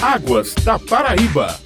Águas da Paraíba.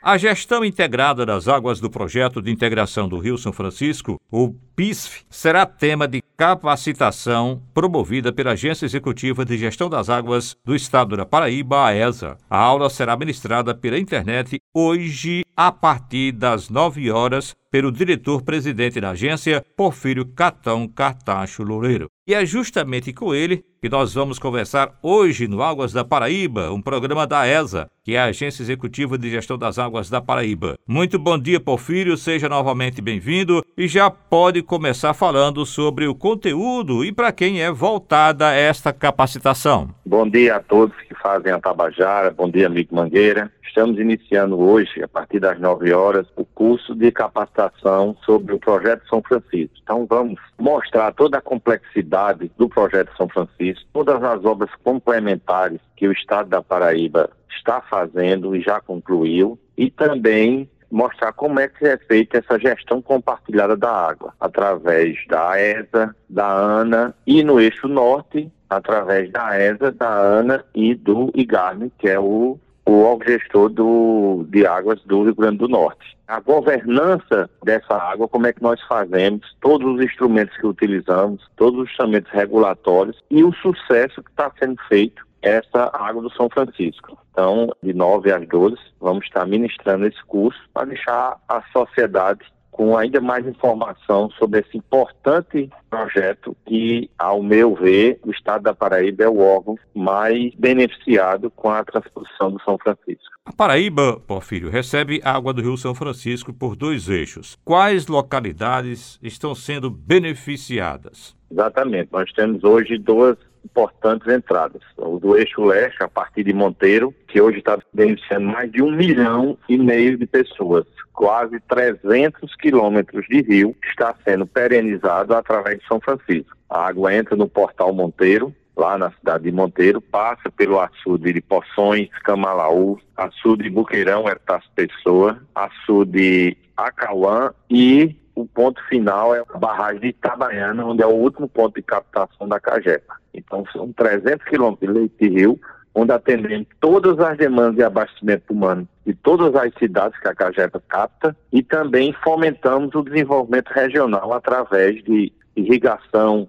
A gestão integrada das águas do projeto de integração do Rio São Francisco, o PISF, será tema de capacitação promovida pela Agência Executiva de Gestão das Águas do Estado da Paraíba, a ESA. A aula será ministrada pela internet hoje, a partir das 9 horas, pelo diretor-presidente da agência, Porfírio Catão Cartacho Loureiro. E é justamente com ele que nós vamos conversar hoje no Águas da Paraíba, um programa da ESA, que é a Agência Executiva de Gestão das Águas da Paraíba. Muito bom dia, Porfírio, seja novamente bem-vindo e já pode começar falando sobre o conteúdo e para quem é voltada esta capacitação. Bom dia a todos que fazem a Tabajara, bom dia, amigo Mangueira. Estamos iniciando hoje, a partir das 9 horas, o curso de capacitação sobre o Projeto São Francisco. Então vamos mostrar toda a complexidade do Projeto São Francisco, todas as obras complementares que o Estado da Paraíba está fazendo e já concluiu, e também mostrar como é que é feita essa gestão compartilhada da água, através da ESA, da ANA e no eixo norte, através da ESA, da ANA e do IGARME, que é o o gestor do, de águas do Rio Grande do Norte. A governança dessa água, como é que nós fazemos, todos os instrumentos que utilizamos, todos os instrumentos regulatórios e o sucesso que está sendo feito essa água do São Francisco. Então, de 9 às 12, vamos estar ministrando esse curso para deixar a sociedade com ainda mais informação sobre esse importante projeto que, ao meu ver, o Estado da Paraíba é o órgão mais beneficiado com a transposição do São Francisco. A Paraíba, Porfírio, recebe água do Rio São Francisco por dois eixos. Quais localidades estão sendo beneficiadas? Exatamente. Nós temos hoje duas importantes entradas. O do eixo leste, a partir de Monteiro, que hoje está beneficiando mais de um milhão e meio de pessoas. Quase 300 quilômetros de rio está sendo perenizado através de São Francisco. A água entra no portal Monteiro, lá na cidade de Monteiro, passa pelo açude de Poções, Camalaú, açude de Buqueirão, Ertas Pessoa, açude Acauã e o ponto final é a barragem de Itabaiana, onde é o último ponto de captação da Cajepa. Então, são 300 quilômetros de leite de rio, onde atendemos todas as demandas de abastecimento humano de todas as cidades que a Cajepa capta e também fomentamos o desenvolvimento regional através de irrigação,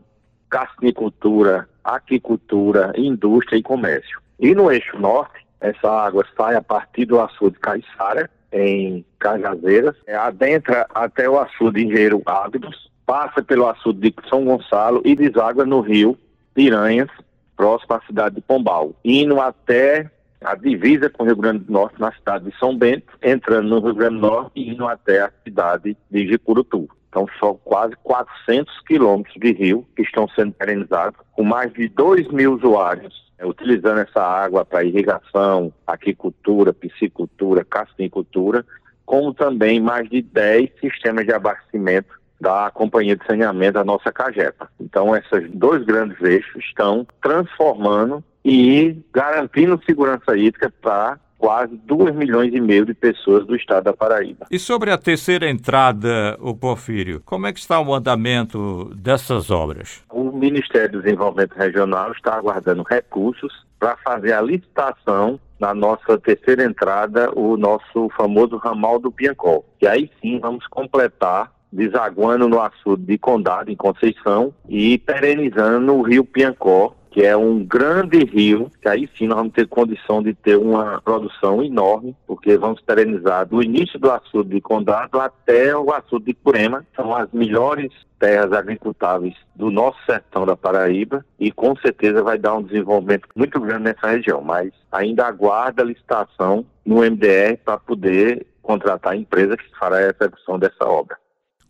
carnicultura, aquicultura, indústria e comércio. E no eixo norte, essa água sai a partir do açude Caiçara, em Cajazeiras, é, adentra até o açude Engenheiro Ábidos, passa pelo açude de São Gonçalo e deságua no rio Piranhas, próximo à cidade de Pombal, indo até a divisa com o Rio Grande do Norte, na cidade de São Bento, entrando no Rio Grande do Norte e indo até a cidade de Jicurutu. Então, são quase 400 quilômetros de rio que estão sendo perenizados, com mais de 2 mil usuários é, utilizando essa água para irrigação, aquicultura, piscicultura, castinicultura, como também mais de 10 sistemas de abastecimento da Companhia de Saneamento da nossa Cajepa. Então, esses dois grandes eixos estão transformando e garantindo segurança hídrica para quase 2 milhões e meio de pessoas do estado da Paraíba. E sobre a terceira entrada, o Porfírio, como é que está o andamento dessas obras? O Ministério do Desenvolvimento Regional está aguardando recursos para fazer a licitação na nossa terceira entrada, o nosso famoso ramal do Piancó. E aí sim vamos completar desaguando no açude de Condado, em Conceição, e perenizando no rio Piancó, que é um grande rio, que aí sim nós vamos ter condição de ter uma produção enorme, porque vamos perenizar do início do açude de Condado até o açude de Curema, são as melhores terras agricultáveis do nosso sertão da Paraíba e com certeza vai dar um desenvolvimento muito grande nessa região, mas ainda aguarda a licitação no MDR para poder contratar a empresa que fará a execução dessa obra.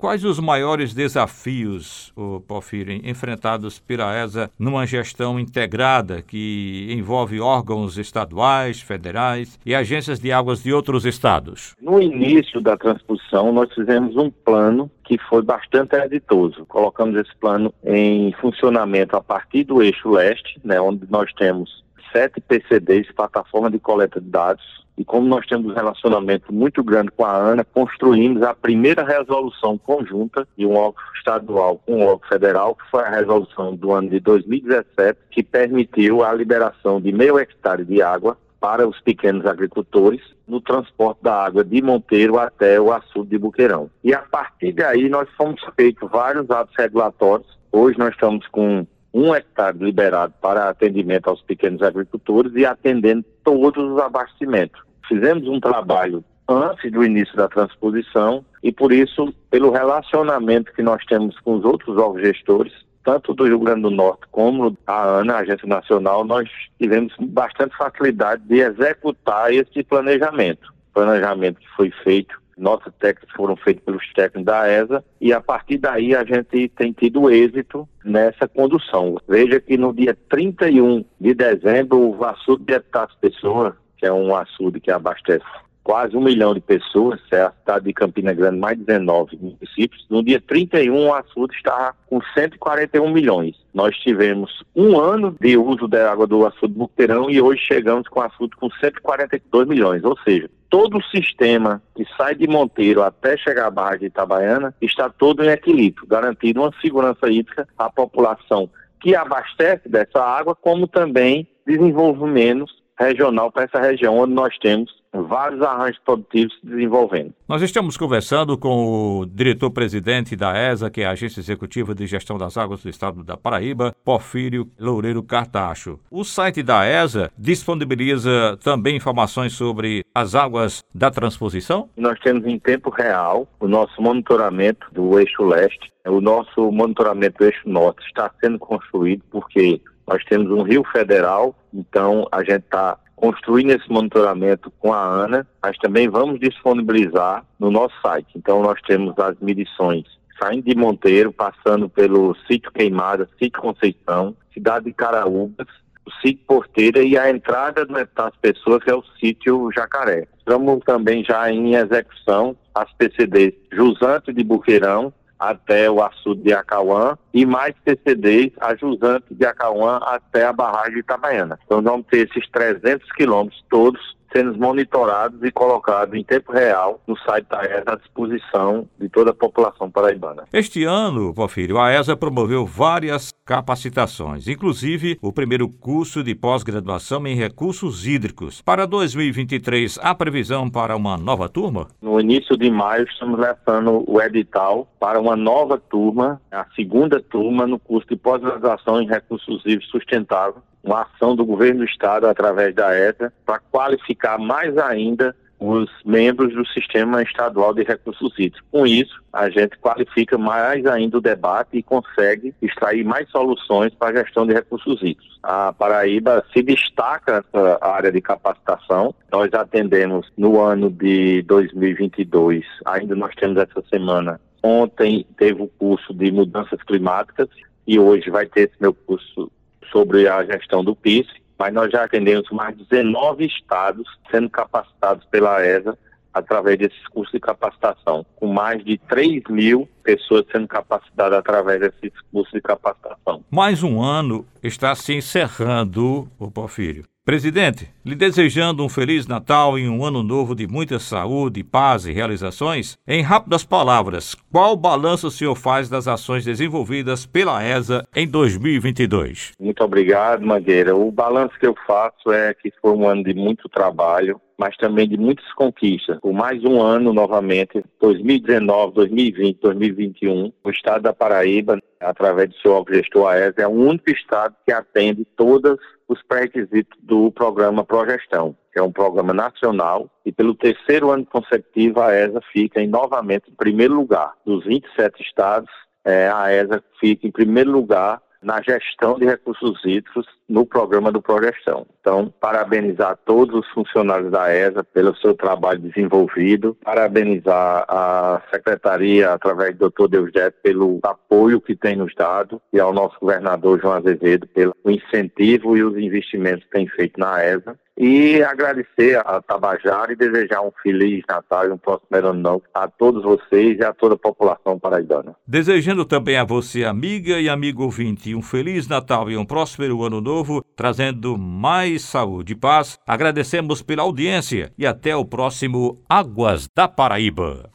Quais os maiores desafios, o Porfírio, enfrentados pela ESA numa gestão integrada que envolve órgãos estaduais, federais e agências de águas de outros estados? No início da transposição, nós fizemos um plano que foi bastante exitoso. Colocamos esse plano em funcionamento a partir do eixo leste, né, onde nós temos sete PCDs, plataforma de coleta de dados, e como nós temos um relacionamento muito grande com a ANA, construímos a primeira resolução conjunta de um órgão estadual com um órgão federal, que foi a resolução do ano de 2017, que permitiu a liberação de meio hectare de água para os pequenos agricultores no transporte da água de Monteiro até o açude de Buqueirão. E a partir daí nós fomos feitos vários atos regulatórios. Hoje nós estamos com um hectare liberado para atendimento aos pequenos agricultores e atendendo todos os abastecimentos. Fizemos um trabalho antes do início da transposição e por isso, pelo relacionamento que nós temos com os outros órgãos gestores, tanto do Rio Grande do Norte como a ANA, a Agência Nacional, nós tivemos bastante facilidade de executar esse planejamento. Planejamento que foi feito, nossas técnicas foram feitas pelos técnicos da ESA e a partir daí a gente tem tido êxito nessa condução. Veja que no dia 31 de dezembro, o açude de Epitácio Pessoa, que é um açude que abastece quase um milhão de pessoas, é a cidade de Campina Grande, mais 19 municípios. No dia 31, o açude está com 141 milhões. Nós tivemos um ano de uso da água do açude Buqueirão e hoje chegamos com o açude com 142 milhões, ou seja, todo o sistema que sai de Monteiro até chegar à Barra de Itabaiana está todo em equilíbrio, garantindo uma segurança hídrica à população que abastece dessa água, como também desenvolvimento regional para essa região onde nós temos vários arranjos produtivos se desenvolvendo. Nós estamos conversando com o diretor-presidente da ESA, que é a Agência Executiva de Gestão das Águas do Estado da Paraíba, Porfírio Loureiro Cartacho. O site da ESA disponibiliza também informações sobre as águas da transposição? Nós temos em tempo real o nosso monitoramento do eixo leste. O nosso monitoramento do eixo norte está sendo construído porque nós temos um rio federal, então a gente está construindo esse monitoramento com a ANA, mas também vamos disponibilizar no nosso site. Então nós temos as medições saindo de Monteiro, passando pelo sítio Queimada, sítio Conceição, cidade de Caraúbas, o sítio Porteira e a entrada das pessoas, que é o sítio Jacaré. Estamos também já em execução as PCDs Jusante de Buqueirão, até o açude de Acauã e mais PCDs ajusante de Acauã até a barragem de Itabaiana. Então vamos ter esses 300 quilômetros todos sendo monitorados e colocados em tempo real no site da ESA à disposição de toda a população paraibana. Este ano, Porfírio, a ESA promoveu várias capacitações, inclusive o primeiro curso de pós-graduação em recursos hídricos. Para 2023, há previsão para uma nova turma? No início de maio, estamos lançando o edital para uma nova turma, a segunda turma no curso de pós-graduação em recursos hídricos sustentáveis uma ação do governo do estado através da ETA para qualificar mais ainda os membros do sistema estadual de recursos hídricos. Com isso, a gente qualifica mais ainda o debate e consegue extrair mais soluções para a gestão de recursos hídricos. A Paraíba se destaca nessa área de capacitação. Nós atendemos no ano de 2022, ainda nós temos essa semana. Ontem teve o curso de mudanças climáticas e hoje vai ter esse meu curso sobre a gestão do PIS, mas nós já atendemos mais de 19 estados sendo capacitados pela ESA através desses cursos de capacitação, com mais de 3 mil pessoas sendo capacitadas através desses cursos de capacitação. Mais um ano está se encerrando, o Porfírio. Presidente, lhe desejando um Feliz Natal e um Ano Novo de muita saúde, paz e realizações, em rápidas palavras, qual balanço o senhor faz das ações desenvolvidas pela ESA em 2022? Muito obrigado, Mangueira. O balanço que eu faço é que foi um ano de muito trabalho, mas também de muitas conquistas. Por mais um ano, novamente, 2019, 2020, 2021, o estado da Paraíba, através do seu gestor AES, é o único estado que atende todas os pré-requisitos do programa Progestão, que é um programa nacional, e pelo terceiro ano consecutivo a ESA fica em, novamente em primeiro lugar. Dos 27 estados, é, a ESA fica em primeiro lugar na gestão de recursos hídricos no programa do Progestão. Então, parabenizar todos os funcionários da ESA pelo seu trabalho desenvolvido, parabenizar a Secretaria, através do Dr. Deusdete, pelo apoio que tem nos dado e ao nosso governador João Azevedo pelo incentivo e os investimentos que tem feito na ESA e agradecer a Tabajara e desejar um Feliz Natal e um próximo ano novo a todos vocês e a toda a população paraibana. Desejando também a você, amiga e amigo ouvinte, um Feliz Natal e um próspero ano novo, trazendo mais saúde e paz. Agradecemos pela audiência e até o próximo Águas da Paraíba.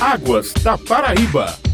Águas da Paraíba.